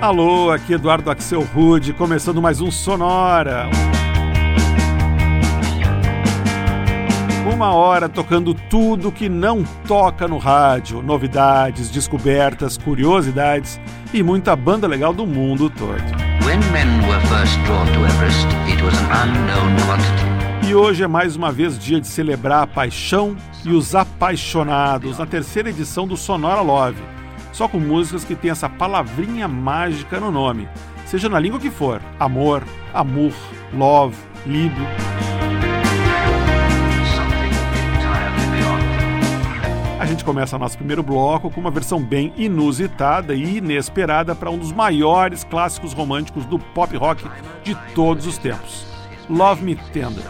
Alô, aqui Eduardo Axel Rude, começando mais um Sonora. Uma hora tocando tudo que não toca no rádio, novidades, descobertas, curiosidades e muita banda legal do mundo todo. E hoje é mais uma vez dia de celebrar a paixão e os apaixonados na terceira edição do Sonora Love só com músicas que tem essa palavrinha mágica no nome, seja na língua que for: amor, amor, love, libo. A gente começa nosso primeiro bloco com uma versão bem inusitada e inesperada para um dos maiores clássicos românticos do pop rock de todos os tempos: Love Me Tender.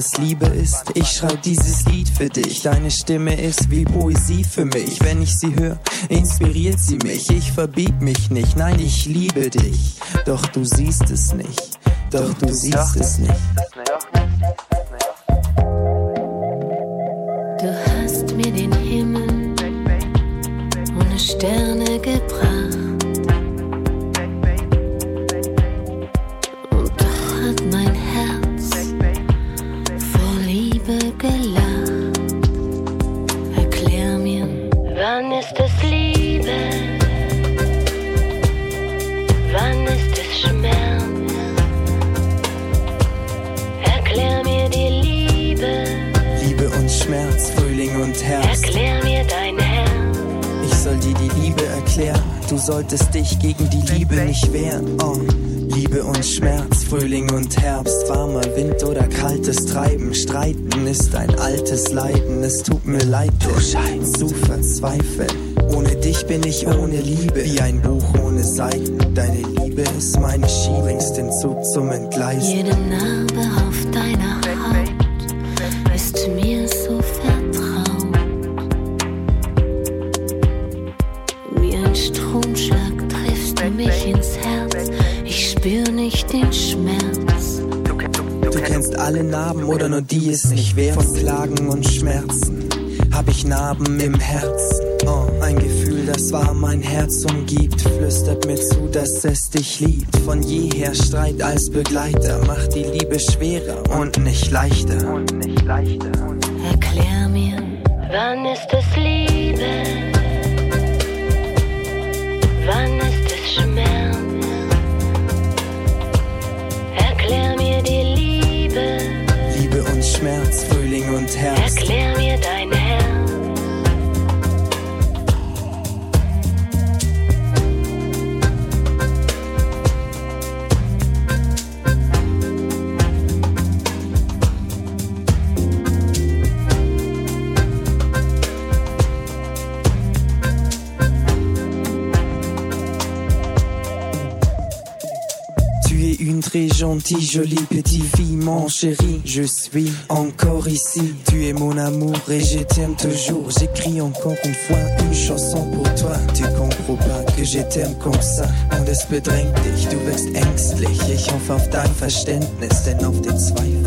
Es Liebe ist. Ich schreib dieses Lied für dich. Deine Stimme ist wie Poesie für mich. Wenn ich sie höre, inspiriert sie mich. Ich verbieg mich nicht. Nein, ich liebe dich. Doch du siehst es nicht. Doch du siehst es nicht. Zum Entgleisen. Jede Narbe auf deiner Haut ist mir so den Schmerz. Du kennst alle Narben oder nur die es nicht wert. Von Klagen und Schmerzen hab ich Narben im Herzen. Oh, ein Gefühl, das war mein Herz umgibt, flüstert mir zu, dass es dich liebt. Von jeher Streit als Begleiter macht die Liebe schwerer und nicht leichter. Und nicht leichter. Erklär mir, wann ist es Liebe? Wann ist es Schmerz? Schmerz, Frühling und Herbst. Erklär mir dein Herz. Très gentil, jolie petite fille, mon chéri. Je suis encore ici. Tu es mon amour et je t'aime toujours. J'écris encore une fois une chanson pour toi. Tu comprends pas que je t'aime comme ça. Und es bedrängt dich, du wirst ängstlich. Ich hoffe auf dein Verständnis, denn auf den Zweifel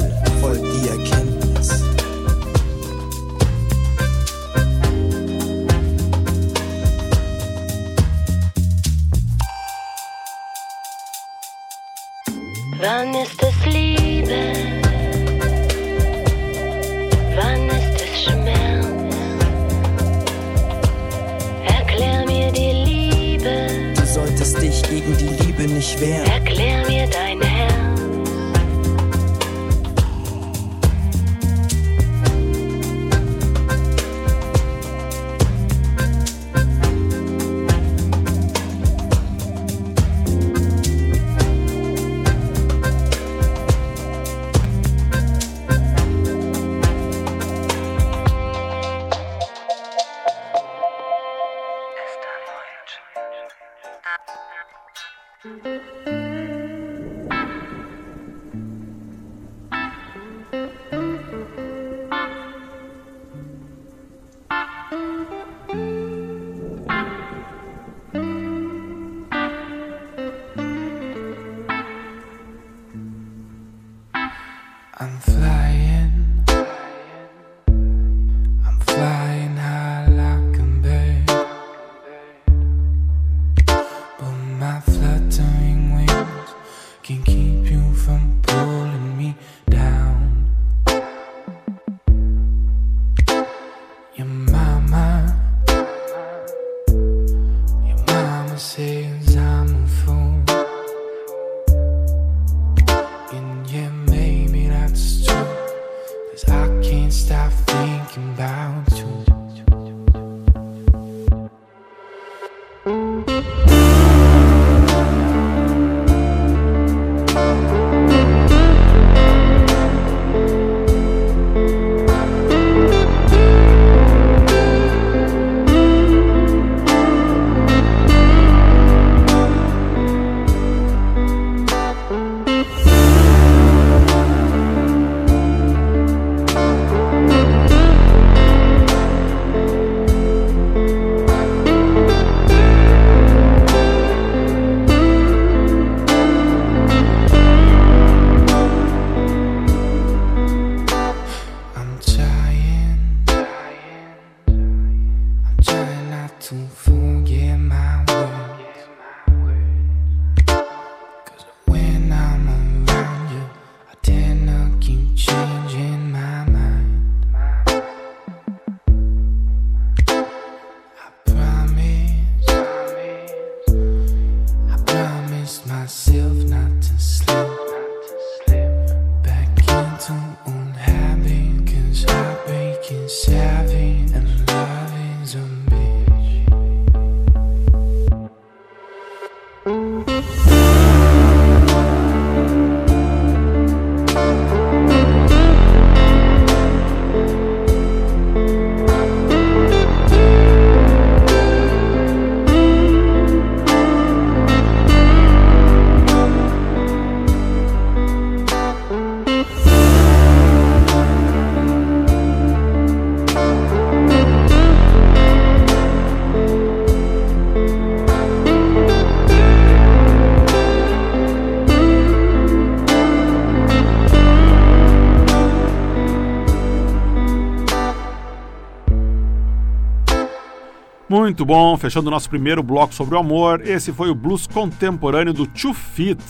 Muito bom, fechando o nosso primeiro bloco sobre o amor, esse foi o blues contemporâneo do Two Feet,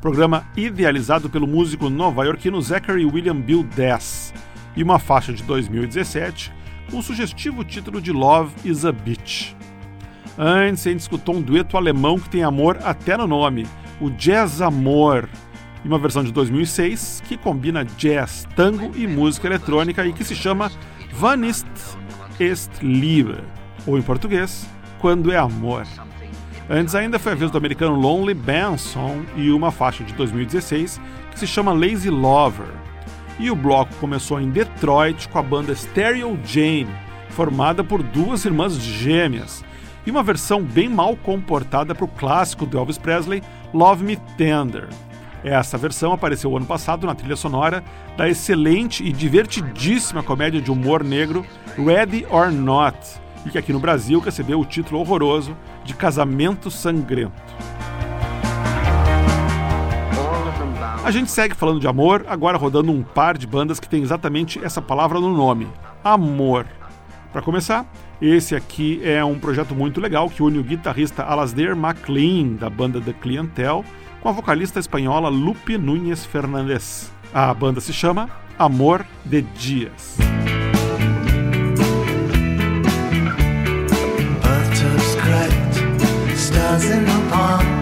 programa idealizado pelo músico nova-iorquino Zachary William Bill Dess, e uma faixa de 2017 com o sugestivo título de Love is a Bitch. Antes, a gente escutou um dueto alemão que tem amor até no nome, o Jazz Amor, e uma versão de 2006 que combina jazz, tango e música eletrônica e que se chama Wann ist ist Liebe ou em português, Quando é Amor. Antes ainda foi a vez do americano Lonely Benson e uma faixa de 2016 que se chama Lazy Lover. E o bloco começou em Detroit com a banda Stereo Jane, formada por duas irmãs gêmeas, e uma versão bem mal comportada para o clássico do Elvis Presley, Love Me Tender. Essa versão apareceu ano passado na trilha sonora da excelente e divertidíssima comédia de humor negro Ready or Not, e que aqui no Brasil recebeu o título horroroso de Casamento Sangrento. A gente segue falando de amor, agora rodando um par de bandas que tem exatamente essa palavra no nome: amor. Para começar, esse aqui é um projeto muito legal que une o guitarrista Alasdair MacLean, da banda The Clientel, com a vocalista espanhola Lupe Núñez Fernández. A banda se chama Amor de Dias. us in the park.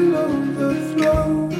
alone the flow.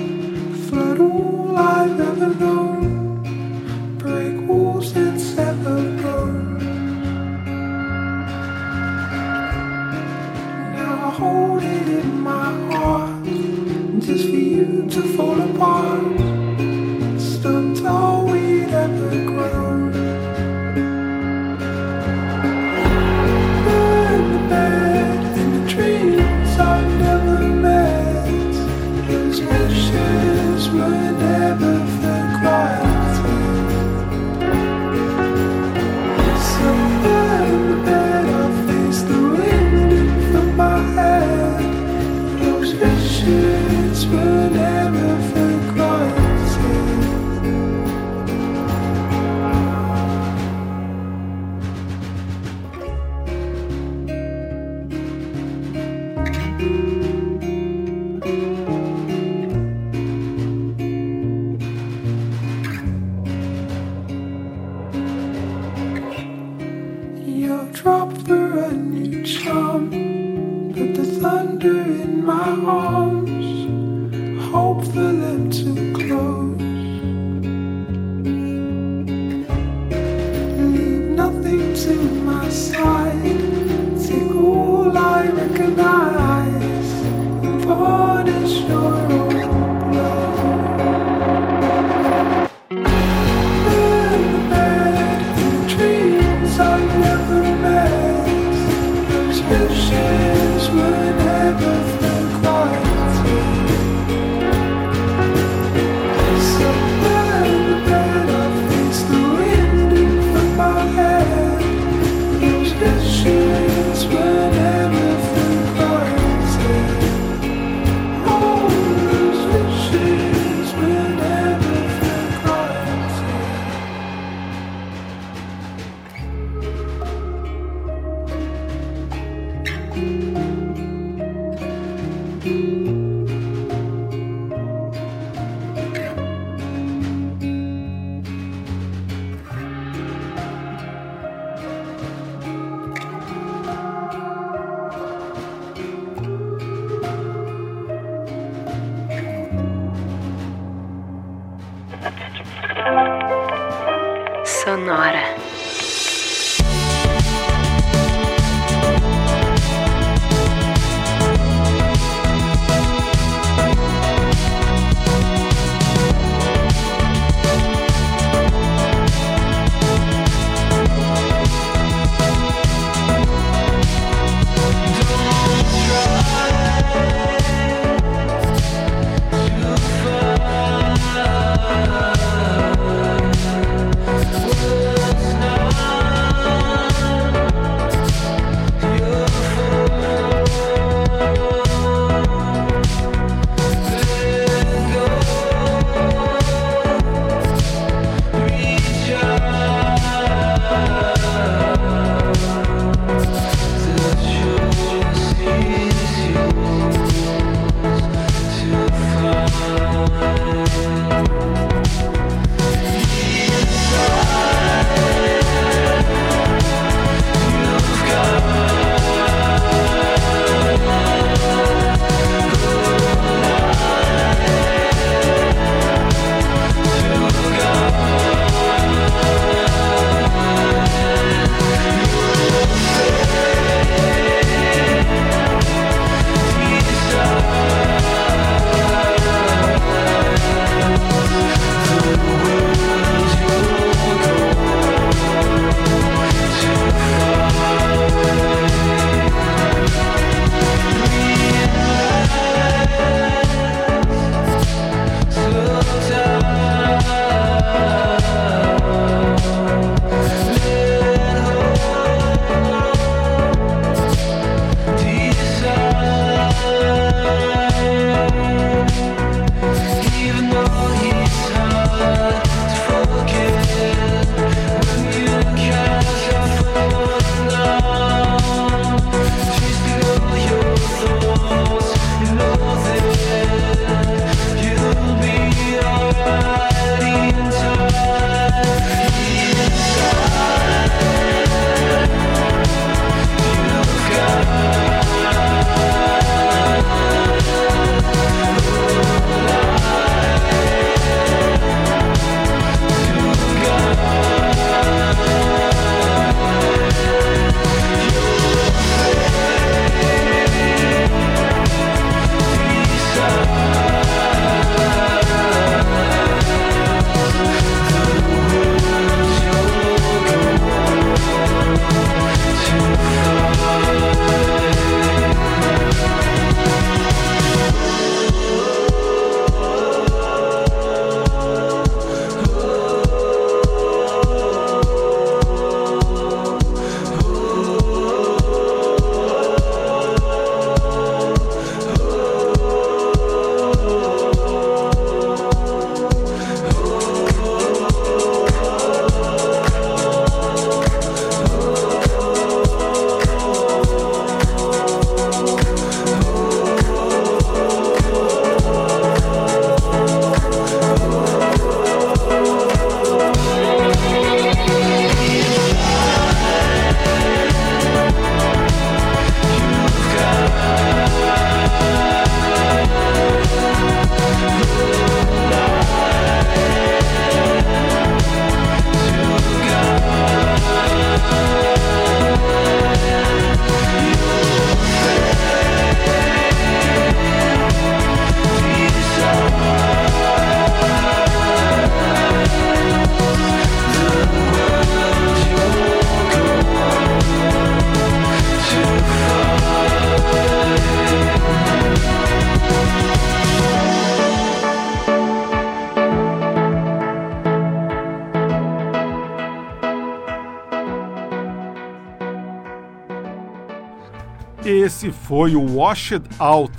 Foi o Washed Out,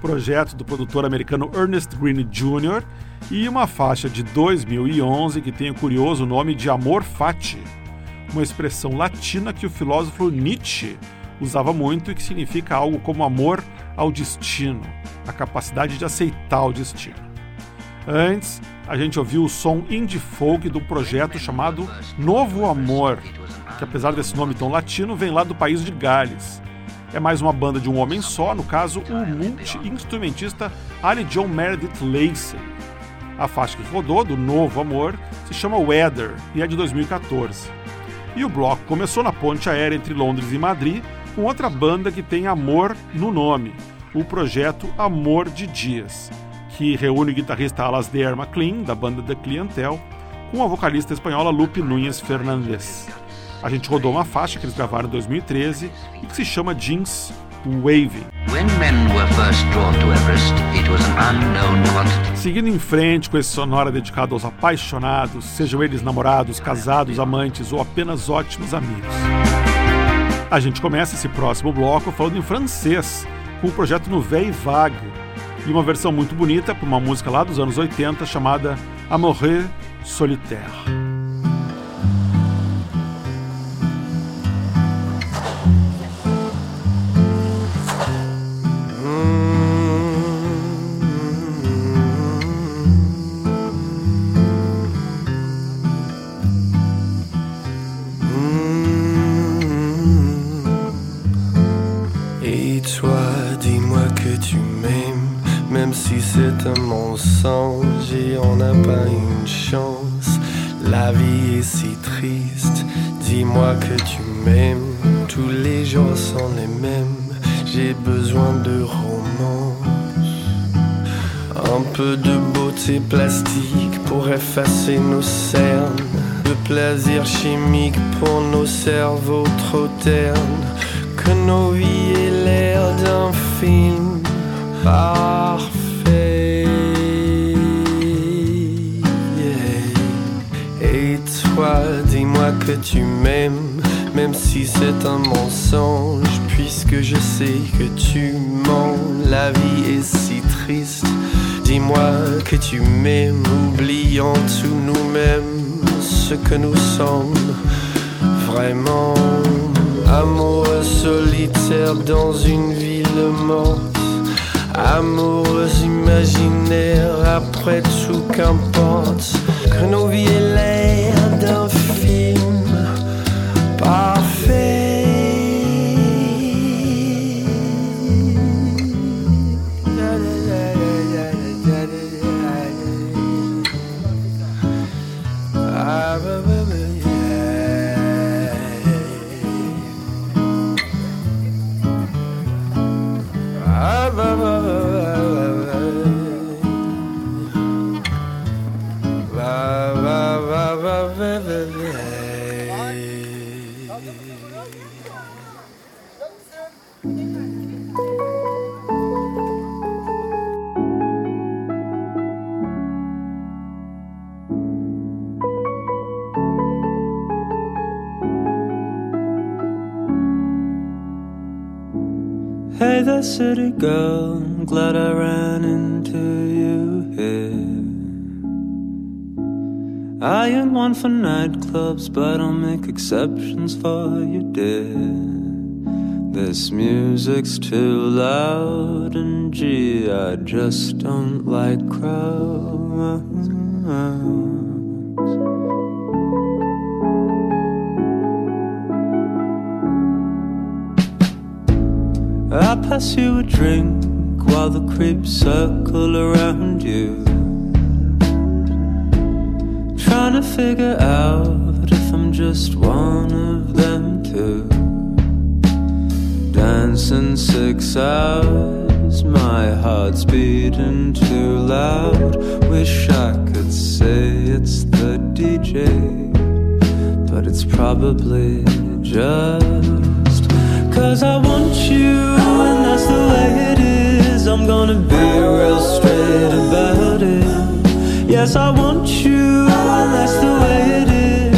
projeto do produtor americano Ernest Green Jr. e uma faixa de 2011 que tem o curioso nome de Amor Fati, uma expressão latina que o filósofo Nietzsche usava muito e que significa algo como amor ao destino, a capacidade de aceitar o destino. Antes, a gente ouviu o som indie folk do projeto chamado Novo Amor, que apesar desse nome tão latino, vem lá do país de Gales é mais uma banda de um homem só, no caso, o multi-instrumentista Ali John Meredith Lacey. A faixa que rodou, do Novo Amor, se chama Weather e é de 2014. E o bloco começou na ponte aérea entre Londres e Madrid com outra banda que tem amor no nome, o projeto Amor de Dias, que reúne o guitarrista Alasdair MacLean, da banda The Clientele, com a vocalista espanhola Lupe Núñez Fernandes. A gente rodou uma faixa que eles gravaram em 2013 e que se chama Jeans Waving. Seguindo em frente com esse sonora dedicado aos apaixonados, sejam eles namorados, casados, amantes ou apenas ótimos amigos. A gente começa esse próximo bloco falando em francês, com o projeto Nouvelle Vague, e uma versão muito bonita para uma música lá dos anos 80 chamada Amoureux Solitaire. même si c'est un mensonge et on n'a pas une chance. La vie est si triste, dis-moi que tu m'aimes, tous les jours sont les mêmes, j'ai besoin de romance. Un peu de beauté plastique pour effacer nos cernes, de plaisir chimique pour nos cerveaux trop ternes, que nos vies aient l'air d'un film. Parfait. Dis-moi que tu m'aimes, même si c'est un mensonge, puisque je sais que tu mens, la vie est si triste Dis-moi que tu m'aimes, oubliant tout nous-mêmes ce que nous sommes vraiment. Amoureux solitaire dans une ville morte. Amoureux imaginaire, après tout qu'importe. Que nos vies Hey there, city girl, I'm glad I ran into you here. I ain't one for nightclubs, but I'll make exceptions for you, dear. This music's too loud, and gee, I just don't like crowds. Pass you a drink while the creeps circle around you. Trying to figure out if I'm just one of them too. Dancing six hours, my heart's beating too loud. Wish I could say it's the DJ, but it's probably just cause I want it is. I'm gonna be real straight about it. Yes, I want you, and that's the way it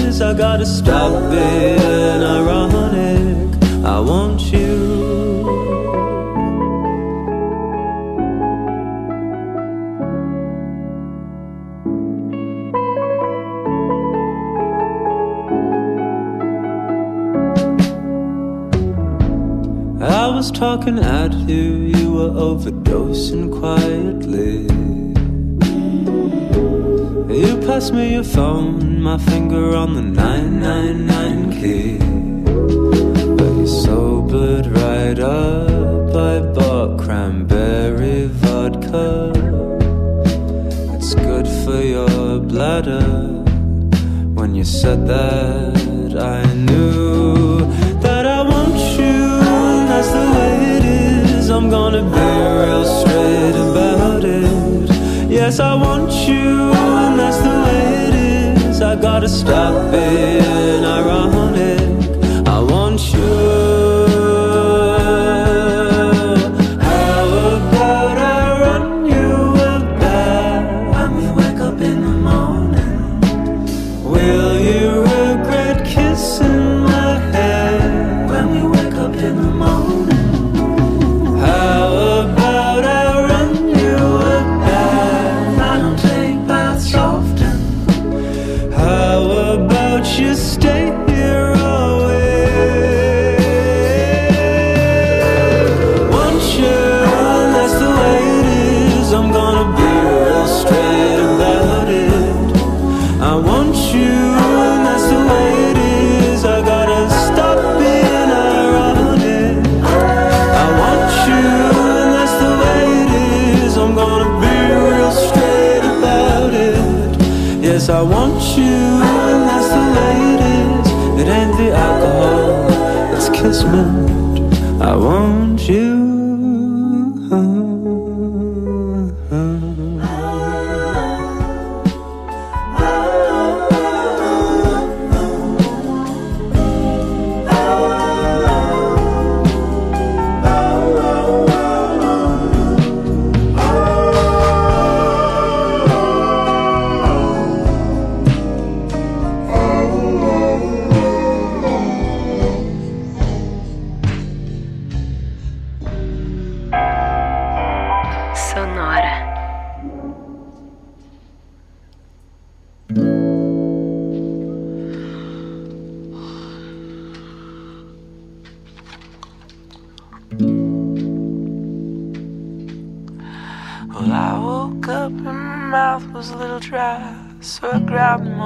is. I gotta stop being ironic. I want you. Was talking at you, you were overdosing quietly. You passed me your phone, my finger on the 999 key. Stop being ironic.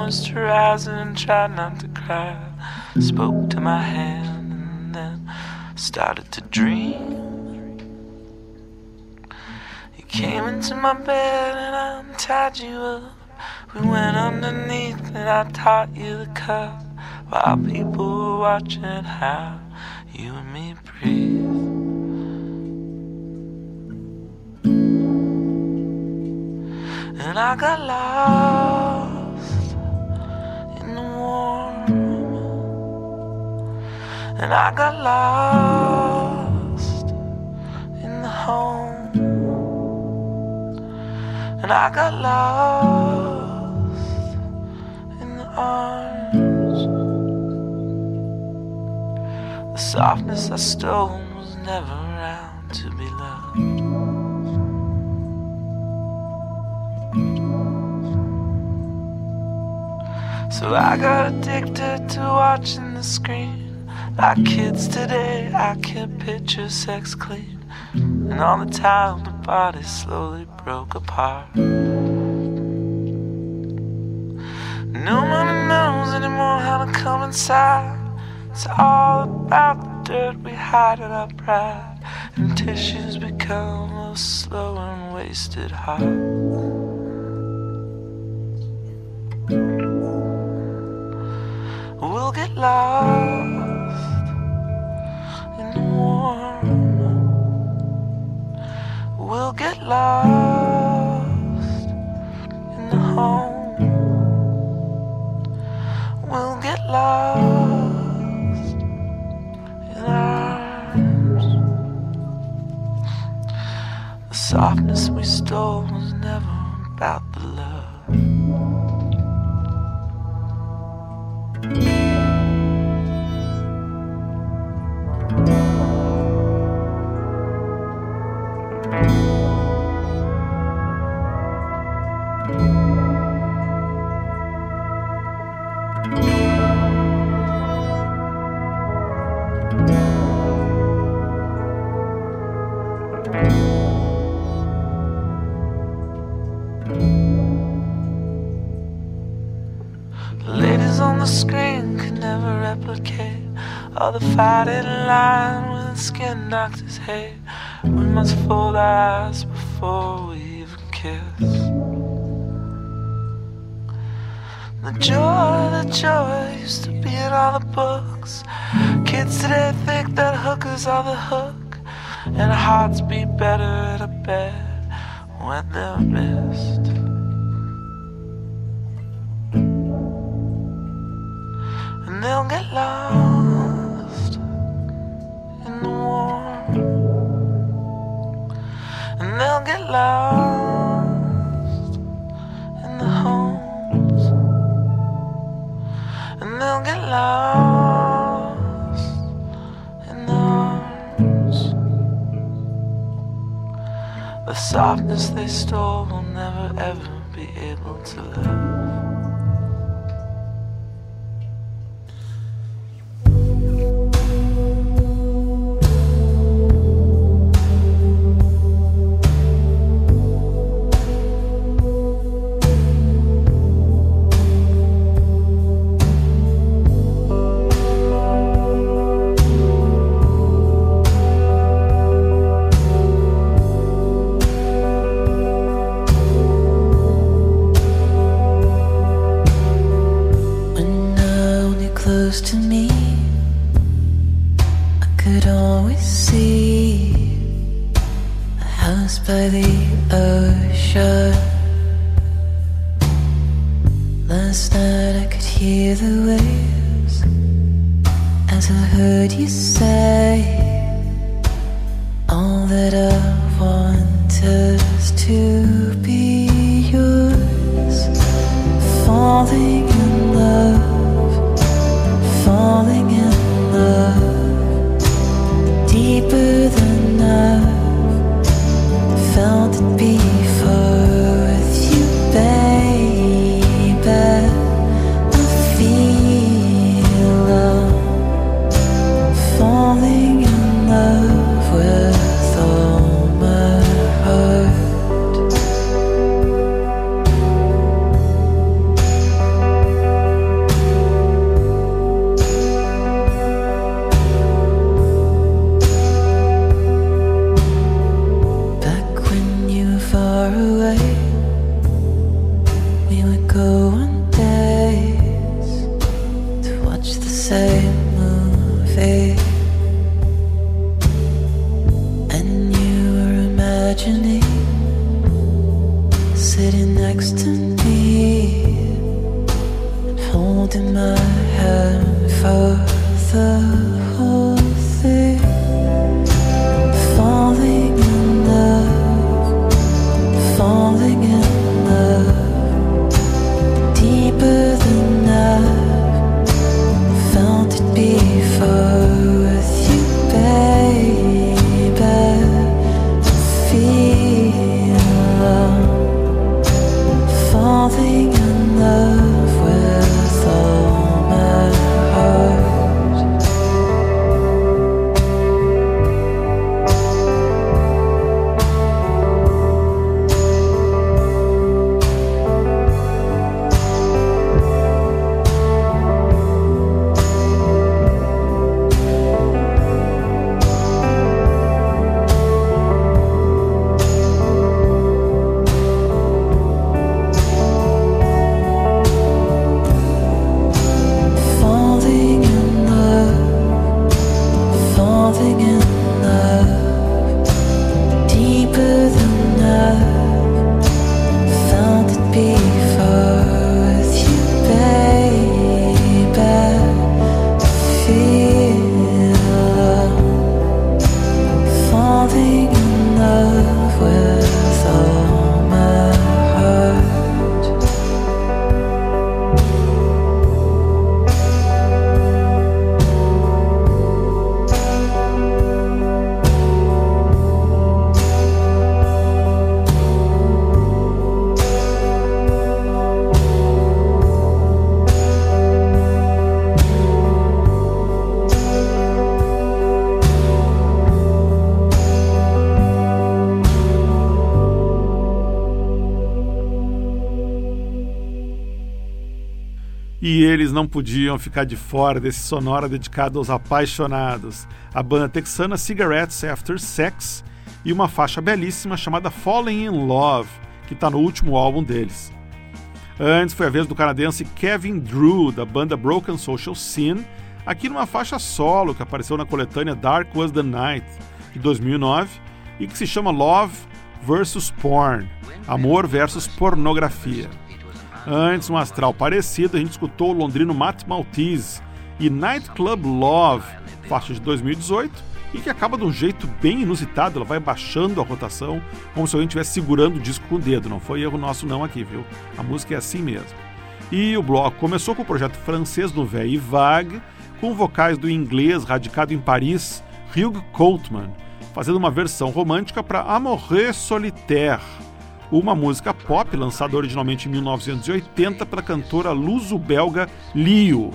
Grabbed the moisturizer and tried not to cry. Spoke to my hand and then started to dream. You came into my bed and I untied you up. We went underneath and I taught you the cup while people were watching how you and me breathe. And I got lost warm. And I got lost in the home. And I got lost in the arms. The softness I stole was never So I got addicted to watching the screen. Like kids today, I kept picture sex clean. And all the time, the body slowly broke apart. No one knows anymore how to come inside. It's all about the dirt we hide in our pride. And tissues become a slow and wasted heart. Lost in the warm. We'll get lost in the home. We'll get lost in arms. The softness we stole line the skin knocks his head. We must fold our eyes before we even kiss. The joy, the joy used to be in all the books. Kids today think that hookers are the hook, and hearts beat better in a bed when they're missed. And they'll get lost. lost in the homes, and they'll get lost in the arms. The softness they stole will never ever be able to live. não podiam ficar de fora desse sonora dedicado aos apaixonados. A banda texana Cigarettes After Sex e uma faixa belíssima chamada Falling in Love, que está no último álbum deles. Antes foi a vez do canadense Kevin Drew, da banda Broken Social Scene, aqui numa faixa solo que apareceu na coletânea Dark Was the Night, de 2009, e que se chama Love vs Porn Amor versus Pornografia. Antes, um astral parecido, a gente escutou o londrino Matt Maltese e Nightclub Love, faixa de 2018, e que acaba de um jeito bem inusitado, ela vai baixando a rotação, como se alguém estivesse segurando o disco com o dedo. Não foi erro nosso não aqui, viu? A música é assim mesmo. E o bloco começou com o projeto francês Nouvelle Vague, com vocais do inglês radicado em Paris, Hugh Coltman, fazendo uma versão romântica para Amoureux Solitaire, uma música pop lançada originalmente em 1980 pela cantora luso-belga Lio,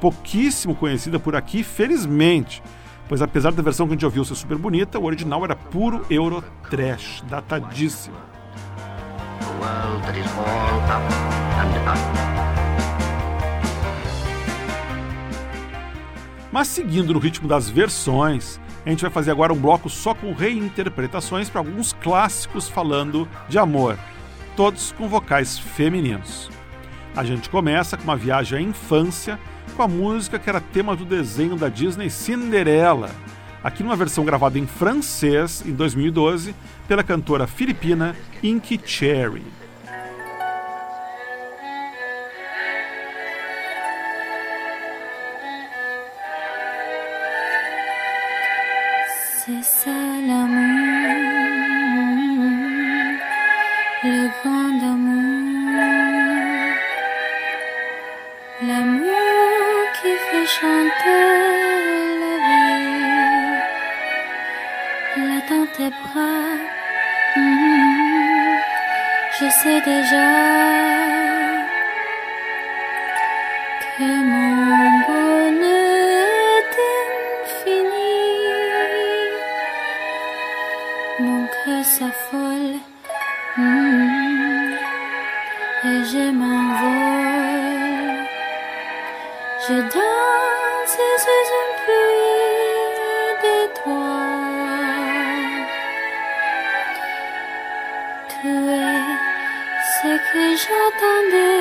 pouquíssimo conhecida por aqui, felizmente, pois apesar da versão que a gente ouviu ser super bonita, o original era puro euro trash, datadíssimo. Mas seguindo no ritmo das versões, a gente vai fazer agora um bloco só com reinterpretações para alguns clássicos falando de amor, todos com vocais femininos. A gente começa com uma viagem à infância com a música que era tema do desenho da Disney Cinderela, aqui numa versão gravada em francês em 2012 pela cantora filipina Inky Cherry. Danse sous une pluie d'étoiles. Tu es ce que j'attendais.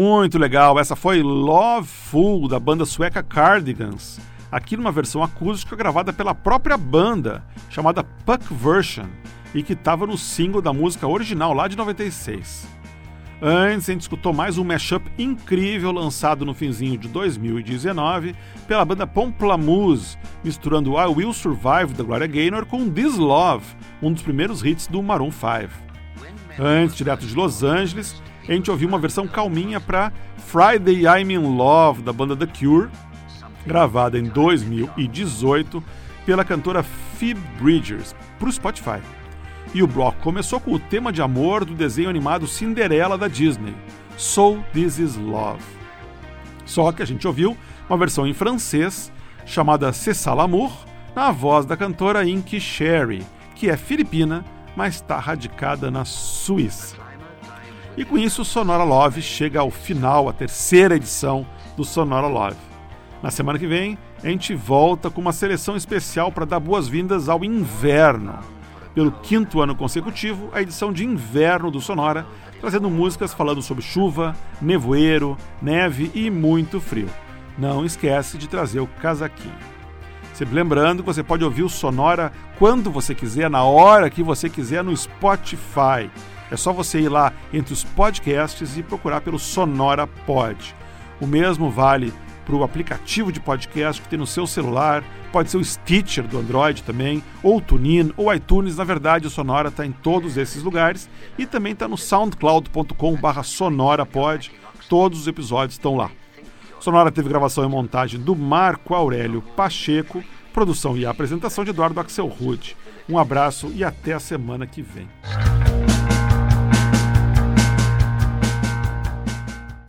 Muito legal, essa foi Loveful da banda sueca Cardigans, aqui numa versão acústica gravada pela própria banda, chamada Puck Version, e que estava no single da música original lá de 96. Antes, a gente escutou mais um mashup incrível lançado no finzinho de 2019 pela banda Pomplamoose, misturando I Will Survive da Gloria Gaynor com This Love, um dos primeiros hits do Maroon 5. Antes, direto de Los Angeles, a gente ouviu uma versão calminha para Friday I'm in Love da banda The Cure, gravada em 2018 pela cantora Phoebe Bridgers para o Spotify. E o bloco começou com o tema de amor do desenho animado Cinderela da Disney, So This Is Love. Só que a gente ouviu uma versão em francês chamada C'est l'amour, na voz da cantora Inky Sherry, que é filipina, mas está radicada na Suíça. E com isso, o Sonora Love chega ao final, a terceira edição do Sonora Love. Na semana que vem, a gente volta com uma seleção especial para dar boas-vindas ao inverno. Pelo quinto ano consecutivo, a edição de inverno do Sonora, trazendo músicas falando sobre chuva, nevoeiro, neve e muito frio. Não esquece de trazer o casaquinho. Sempre lembrando que você pode ouvir o Sonora quando você quiser, na hora que você quiser, no Spotify. É só você ir lá entre os podcasts e procurar pelo Sonora Pod. O mesmo vale para o aplicativo de podcast que tem no seu celular, pode ser o Stitcher do Android também, ou o TuneIn, ou iTunes. Na verdade, o Sonora está em todos esses lugares e também está no soundcloud.com.br sonorapod. Todos os episódios estão lá. Sonora teve gravação e montagem do Marco Aurélio Pacheco, produção e apresentação de Eduardo Axel Rude. Um abraço e até a semana que vem.